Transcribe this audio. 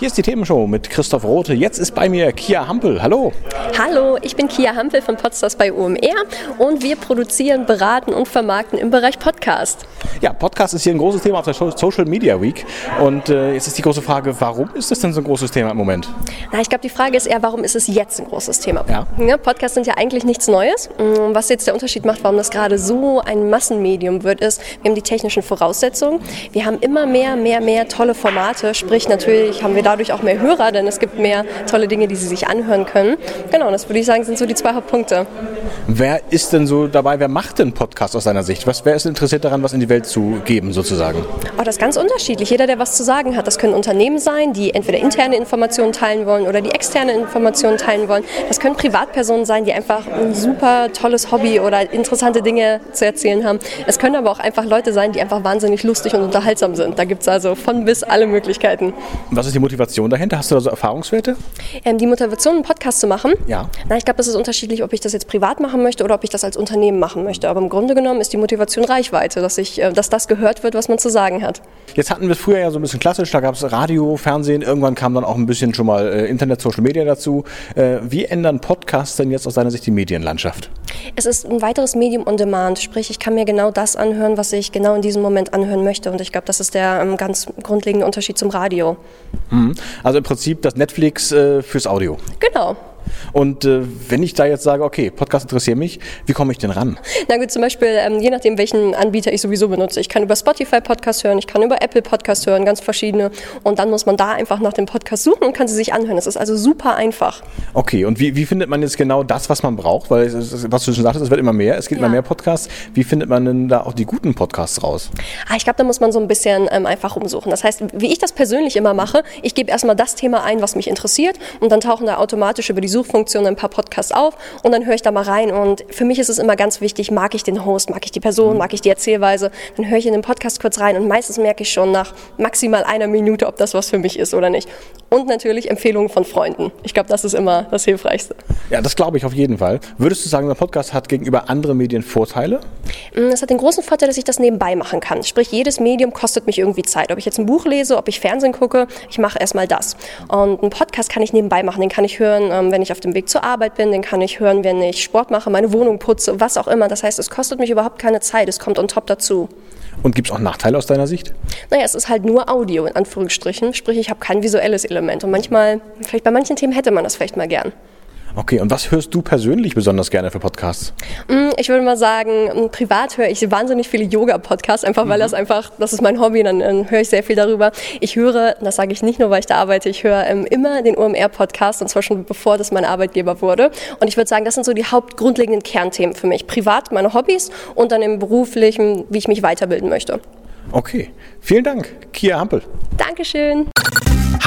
Hier ist die Themenshow mit Christoph Rote. Jetzt ist bei mir Kia Hampel. Hallo. Hallo, ich bin Kia Hampel von Podstars bei UMR und wir produzieren, beraten und vermarkten im Bereich Podcast. Ja, Podcast ist hier ein großes Thema auf der Social Media Week. Und äh, jetzt ist die große Frage, warum ist das denn so ein großes Thema im Moment? Na, ich glaube, die Frage ist eher, warum ist es jetzt ein großes Thema? Ja. ja Podcasts sind ja eigentlich nichts Neues. Mm, was jetzt der Unterschied macht, warum das gerade so ein Massenmedium wird, ist, wir haben die technischen Voraussetzungen. Wir haben immer mehr, mehr, mehr tolle Formate. Sprich, natürlich haben wir da dadurch auch mehr Hörer, denn es gibt mehr tolle Dinge, die sie sich anhören können. Genau, das würde ich sagen, sind so die zwei Hauptpunkte. Wer ist denn so dabei, wer macht denn Podcast aus seiner Sicht? Was, wer ist interessiert daran, was in die Welt zu geben, sozusagen? Oh, das ist ganz unterschiedlich. Jeder, der was zu sagen hat. Das können Unternehmen sein, die entweder interne Informationen teilen wollen oder die externe Informationen teilen wollen. Das können Privatpersonen sein, die einfach ein super tolles Hobby oder interessante Dinge zu erzählen haben. Es können aber auch einfach Leute sein, die einfach wahnsinnig lustig und unterhaltsam sind. Da gibt es also von bis alle Möglichkeiten. Was ist die Motivation? Motivation dahinter? Hast du da so Erfahrungswerte? Ähm, die Motivation, einen Podcast zu machen? Ja. Na, ich glaube, das ist unterschiedlich, ob ich das jetzt privat machen möchte oder ob ich das als Unternehmen machen möchte. Aber im Grunde genommen ist die Motivation Reichweite, dass, ich, äh, dass das gehört wird, was man zu sagen hat. Jetzt hatten wir es früher ja so ein bisschen klassisch, da gab es Radio, Fernsehen, irgendwann kam dann auch ein bisschen schon mal äh, Internet, Social Media dazu. Äh, wie ändern Podcasts denn jetzt aus deiner Sicht die Medienlandschaft? Es ist ein weiteres Medium on Demand, sprich ich kann mir genau das anhören, was ich genau in diesem Moment anhören möchte und ich glaube, das ist der ähm, ganz grundlegende Unterschied zum Radio. Mhm. Also im Prinzip das Netflix äh, fürs Audio. Genau. Und äh, wenn ich da jetzt sage, okay, Podcast interessiert mich, wie komme ich denn ran? Na gut, zum Beispiel, ähm, je nachdem, welchen Anbieter ich sowieso benutze. Ich kann über Spotify Podcast hören, ich kann über Apple Podcast hören, ganz verschiedene. Und dann muss man da einfach nach dem Podcast suchen und kann sie sich anhören. Das ist also super einfach. Okay, und wie, wie findet man jetzt genau das, was man braucht? Weil, es, was du schon sagtest, es wird immer mehr, es gibt ja. immer mehr Podcasts. Wie findet man denn da auch die guten Podcasts raus? Ah, ich glaube, da muss man so ein bisschen ähm, einfach umsuchen. Das heißt, wie ich das persönlich immer mache, ich gebe erstmal das Thema ein, was mich interessiert und dann tauchen da automatisch über die Suchfunktion ein paar Podcasts auf und dann höre ich da mal rein. Und für mich ist es immer ganz wichtig, mag ich den Host, mag ich die Person, mag ich die Erzählweise, dann höre ich in den Podcast kurz rein und meistens merke ich schon nach maximal einer Minute, ob das was für mich ist oder nicht. Und natürlich Empfehlungen von Freunden. Ich glaube, das ist immer das Hilfreichste. Ja, das glaube ich auf jeden Fall. Würdest du sagen, der Podcast hat gegenüber anderen Medien Vorteile? Mm, es hat den großen Vorteil, dass ich das nebenbei machen kann. Sprich, jedes Medium kostet mich irgendwie Zeit. Ob ich jetzt ein Buch lese, ob ich Fernsehen gucke, ich mache erstmal das. Und einen Podcast kann ich nebenbei machen. Den kann ich hören, ähm, wenn ich auf dem Weg zur Arbeit bin. Den kann ich hören, wenn ich Sport mache, meine Wohnung putze, was auch immer. Das heißt, es kostet mich überhaupt keine Zeit. Es kommt on top dazu. Und gibt es auch Nachteile aus deiner Sicht? Naja, es ist halt nur Audio in Anführungsstrichen. Sprich, ich habe kein visuelles Element. Und manchmal, vielleicht bei manchen Themen hätte man das vielleicht mal gern. Okay, und was hörst du persönlich besonders gerne für Podcasts? Mm, ich würde mal sagen, mm, privat höre ich wahnsinnig viele Yoga-Podcasts, einfach weil mhm. das einfach, das ist mein Hobby, dann, dann höre ich sehr viel darüber. Ich höre, das sage ich nicht nur, weil ich da arbeite, ich höre ähm, immer den OMR-Podcast und zwar schon bevor das mein Arbeitgeber wurde. Und ich würde sagen, das sind so die hauptgrundlegenden Kernthemen für mich. Privat meine Hobbys und dann im beruflichen, wie ich mich weiterbilden möchte. Okay, vielen Dank, Kia Hampel. Dankeschön.